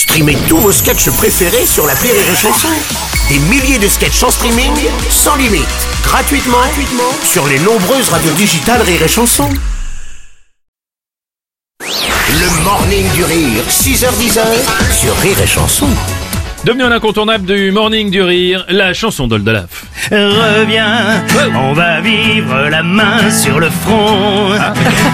Streamez tous vos sketchs préférés sur la Rire et Chanson. Des milliers de sketchs en streaming, sans limite, gratuitement, gratuitement sur les nombreuses radios digitales Rire et Chanson. Le morning du rire, 6h10 sur Rire et Chanson. Devenu un incontournable du Morning du Rire, la chanson d'Oldelaf. Reviens, on va vivre la main sur le front.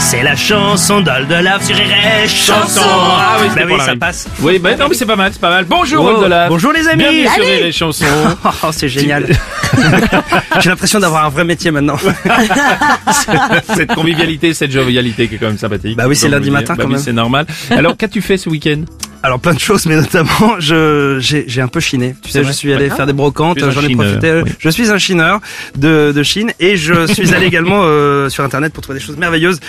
C'est la chanson d'Oldelaf sur Rire Chanson. Ah oui, Bah oui, ça rime. passe. Oui, bah non, mais c'est pas mal, c'est pas mal. Bonjour Oldelaf. bonjour les amis. Bienvenue sur Rire et Chanson. Oh, c'est génial. J'ai l'impression d'avoir un vrai métier maintenant. cette convivialité, cette jovialité qui est quand même sympathique. Bah oui, c'est lundi matin. Bah quand oui, même. c'est normal. Alors, qu'as-tu fait ce week-end? Alors plein de choses, mais notamment, je j'ai j'ai un peu chiné. Tu sais, je suis allé faire des brocantes, j'en ai profité. oui. Je suis un chineur de, de Chine et je suis allé également euh, sur internet pour trouver des choses merveilleuses.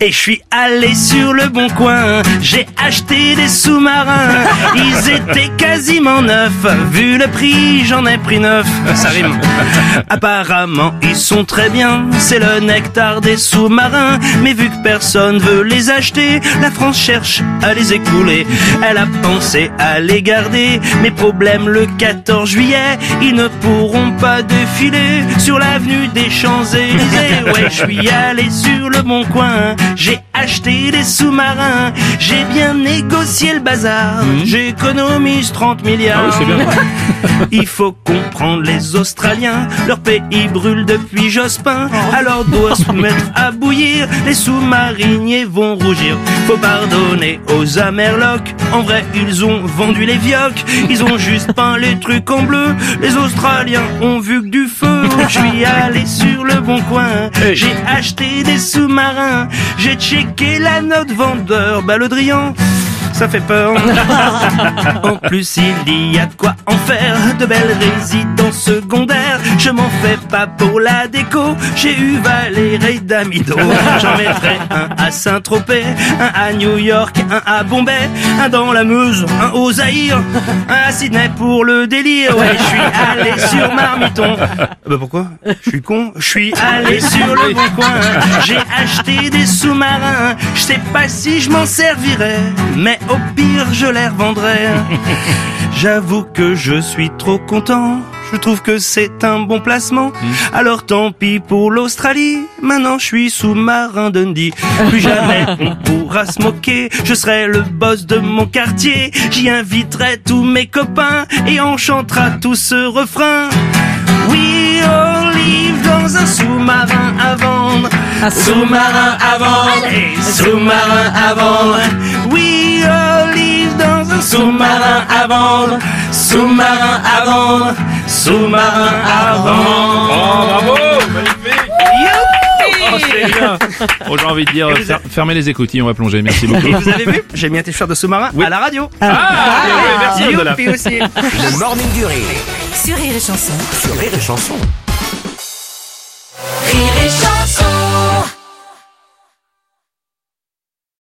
Et je suis allé sur le bon coin, j'ai acheté des sous-marins. Ils étaient quasiment neufs, vu le prix, j'en ai pris neuf. Ça rime. Apparemment, ils sont très bien, c'est le nectar des sous-marins. Mais vu que personne veut les acheter, la France cherche à les écouler. Elle a pensé à les garder, mais problème le 14 juillet, ils ne pourront pas défiler sur l'avenue des Champs-Élysées. Ouais, je suis allé sur le bon coin, j'ai acheté des sous-marins, j'ai bien négocié le bazar, j'économise 30 milliards. Ah oui, c'est bien. Il faut comprendre les Australiens, leur pays brûle depuis Jospin, alors doit se mettre à bouillir, les sous-mariniers vont rougir. Faut pardonner aux Amerlocs, en vrai ils ont vendu les vioques, ils ont juste peint les trucs en bleu, les Australiens ont vu que du feu. Je suis allé sur le bon coin, j'ai acheté des sous-marins, j'ai checké la note vendeur, bah le Drian. Ça fait peur. En plus, il y a de quoi en faire de belles résidences secondaires. Je m'en fais pas pour la déco. J'ai eu Valérie Damido. J'en mettrai un à Saint-Tropez, un à New York, un à Bombay, un dans la Meuse, un au Zaïre, un à Sydney pour le délire. Ouais, je suis allé sur Marmiton. Bah pourquoi? Je suis con. Je suis allé sur le bon coin. J'ai acheté des sous-marins. Je sais pas si je m'en servirais, mais au pire je les revendrais. J'avoue que je suis trop content. Je trouve que c'est un bon placement. Alors tant pis pour l'Australie. Maintenant je suis sous-marin Dundee. Plus jamais on pourra se moquer. Je serai le boss de mon quartier. J'y inviterai tous mes copains et on chantera tous ce refrain. We all live dans un sous-marin à vendre. Un sous-marin à vendre. Et sous-marin à vendre. We sous-marin à vendre. Sous-marin à vendre. Sous-marin à vendre. Oh, bravo Magnifique Oh, c'est bien Bon, j'ai envie de dire, fer- fermez les écoutilles, on va plonger. Merci beaucoup. Et vous avez vu, j'ai mis un t-shirt de sous-marin à la radio. Ah, bien joué, merci Oldelaf. Youpi aussi. Le morning du rire Sur Rire et Chanson. sur. Rire et Chanson.